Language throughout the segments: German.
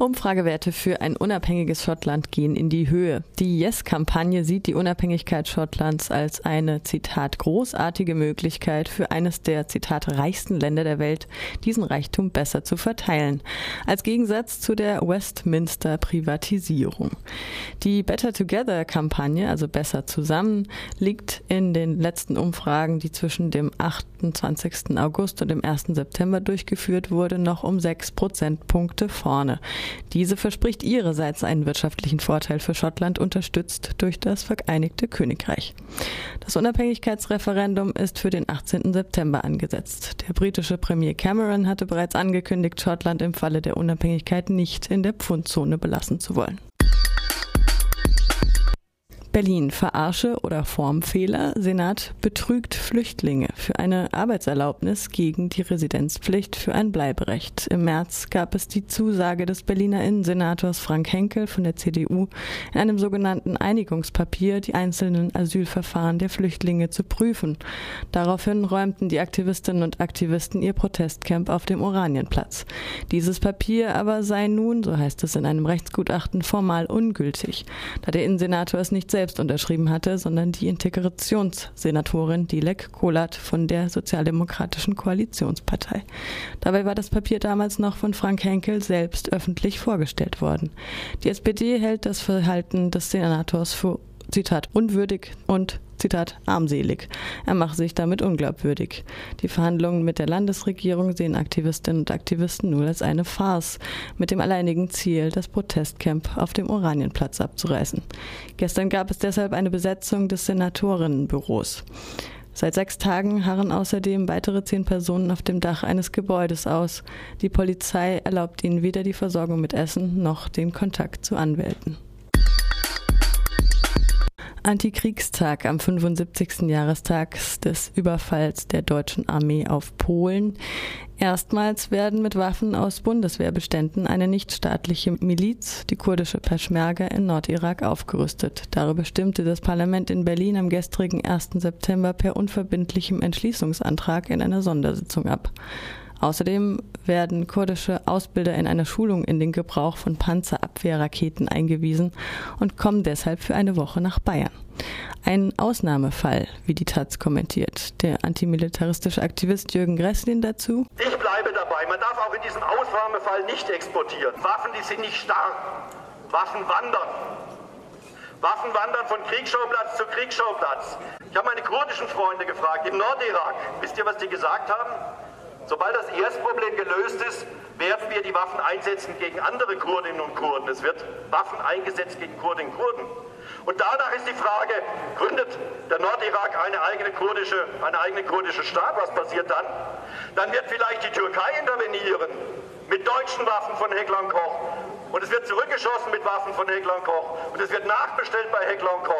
Umfragewerte für ein unabhängiges Schottland gehen in die Höhe. Die Yes-Kampagne sieht die Unabhängigkeit Schottlands als eine, Zitat, großartige Möglichkeit für eines der, Zitat, reichsten Länder der Welt, diesen Reichtum besser zu verteilen. Als Gegensatz zu der Westminster-Privatisierung. Die Better Together-Kampagne, also besser zusammen, liegt in den letzten Umfragen, die zwischen dem 28. August und dem 1. September durchgeführt wurde, noch um sechs Prozentpunkte vorne. Diese verspricht ihrerseits einen wirtschaftlichen Vorteil für Schottland, unterstützt durch das Vereinigte Königreich. Das Unabhängigkeitsreferendum ist für den 18. September angesetzt. Der britische Premier Cameron hatte bereits angekündigt, Schottland im Falle der Unabhängigkeit nicht in der Pfundzone belassen zu wollen. Berlin. Verarsche oder Formfehler. Senat betrügt Flüchtlinge für eine Arbeitserlaubnis gegen die Residenzpflicht für ein Bleiberecht. Im März gab es die Zusage des Berliner Innensenators Frank Henkel von der CDU in einem sogenannten Einigungspapier die einzelnen Asylverfahren der Flüchtlinge zu prüfen. Daraufhin räumten die Aktivistinnen und Aktivisten ihr Protestcamp auf dem Oranienplatz. Dieses Papier aber sei nun, so heißt es in einem Rechtsgutachten, formal ungültig, da der Innensenator es nicht selbst selbst unterschrieben hatte, sondern die Integrationssenatorin Dilek Kolat von der Sozialdemokratischen Koalitionspartei. Dabei war das Papier damals noch von Frank Henkel selbst öffentlich vorgestellt worden. Die SPD hält das Verhalten des Senators für Zitat, unwürdig und Zitat, armselig. Er mache sich damit unglaubwürdig. Die Verhandlungen mit der Landesregierung sehen Aktivistinnen und Aktivisten nur als eine Farce, mit dem alleinigen Ziel, das Protestcamp auf dem Oranienplatz abzureißen. Gestern gab es deshalb eine Besetzung des Senatorinnenbüros. Seit sechs Tagen harren außerdem weitere zehn Personen auf dem Dach eines Gebäudes aus. Die Polizei erlaubt ihnen weder die Versorgung mit Essen noch den Kontakt zu Anwälten. Antikriegstag am 75. Jahrestag des Überfalls der deutschen Armee auf Polen. Erstmals werden mit Waffen aus Bundeswehrbeständen eine nichtstaatliche Miliz, die kurdische Peschmerga in Nordirak, aufgerüstet. Darüber stimmte das Parlament in Berlin am gestrigen 1. September per unverbindlichem Entschließungsantrag in einer Sondersitzung ab. Außerdem werden kurdische Ausbilder in einer Schulung in den Gebrauch von Panzerabwehrraketen eingewiesen und kommen deshalb für eine Woche nach Bayern. Ein Ausnahmefall, wie die Taz kommentiert. Der antimilitaristische Aktivist Jürgen Gresslin dazu. Ich bleibe dabei. Man darf auch in diesem Ausnahmefall nicht exportieren. Waffen, die sind nicht starr. Waffen wandern. Waffen wandern von Kriegsschauplatz zu Kriegsschauplatz. Ich habe meine kurdischen Freunde gefragt im Nordirak. Wisst ihr, was die gesagt haben? Sobald das Erstproblem gelöst ist, werden wir die Waffen einsetzen gegen andere Kurdinnen und Kurden. Es wird Waffen eingesetzt gegen Kurdinnen und Kurden. Und danach ist die Frage, gründet der Nordirak eine eigene kurdische, eine eigene kurdische Staat? Was passiert dann? Dann wird vielleicht die Türkei intervenieren mit deutschen Waffen von Heckler Koch. Und es wird zurückgeschossen mit Waffen von Heckler Koch. Und es wird nachbestellt bei Heckler Koch.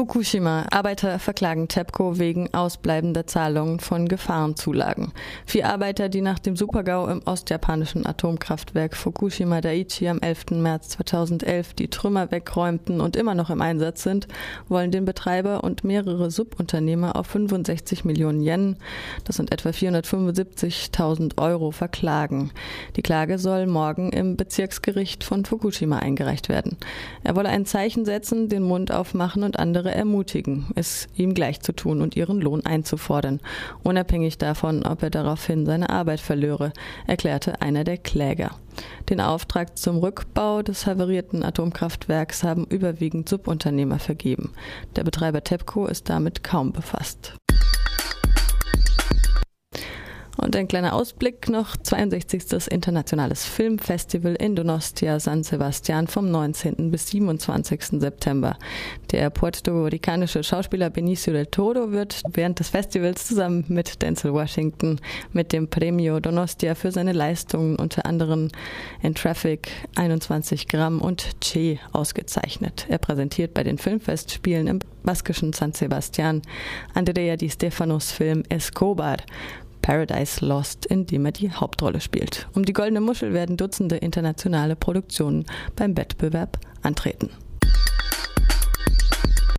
Fukushima. Arbeiter verklagen TEPCO wegen ausbleibender Zahlungen von Gefahrenzulagen. Vier Arbeiter, die nach dem Supergau im ostjapanischen Atomkraftwerk Fukushima Daiichi am 11. März 2011 die Trümmer wegräumten und immer noch im Einsatz sind, wollen den Betreiber und mehrere Subunternehmer auf 65 Millionen Yen, das sind etwa 475.000 Euro, verklagen. Die Klage soll morgen im Bezirksgericht von Fukushima eingereicht werden. Er wolle ein Zeichen setzen, den Mund aufmachen und andere andere ermutigen, es ihm gleich zu tun und ihren Lohn einzufordern, unabhängig davon, ob er daraufhin seine Arbeit verlöre, erklärte einer der Kläger. Den Auftrag zum Rückbau des haverierten Atomkraftwerks haben überwiegend Subunternehmer vergeben. Der Betreiber TEPCO ist damit kaum befasst. Und ein kleiner Ausblick noch, 62. Internationales Filmfestival in Donostia San Sebastian vom 19. bis 27. September. Der puerto-ricanische Schauspieler Benicio del Toro wird während des Festivals zusammen mit Denzel Washington mit dem Premio Donostia für seine Leistungen unter anderem in Traffic, 21 Gramm und Che ausgezeichnet. Er präsentiert bei den Filmfestspielen im baskischen San Sebastian Andrea Di Stefanos Film Escobar Paradise Lost, in dem er die Hauptrolle spielt. Um die Goldene Muschel werden Dutzende internationale Produktionen beim Wettbewerb antreten.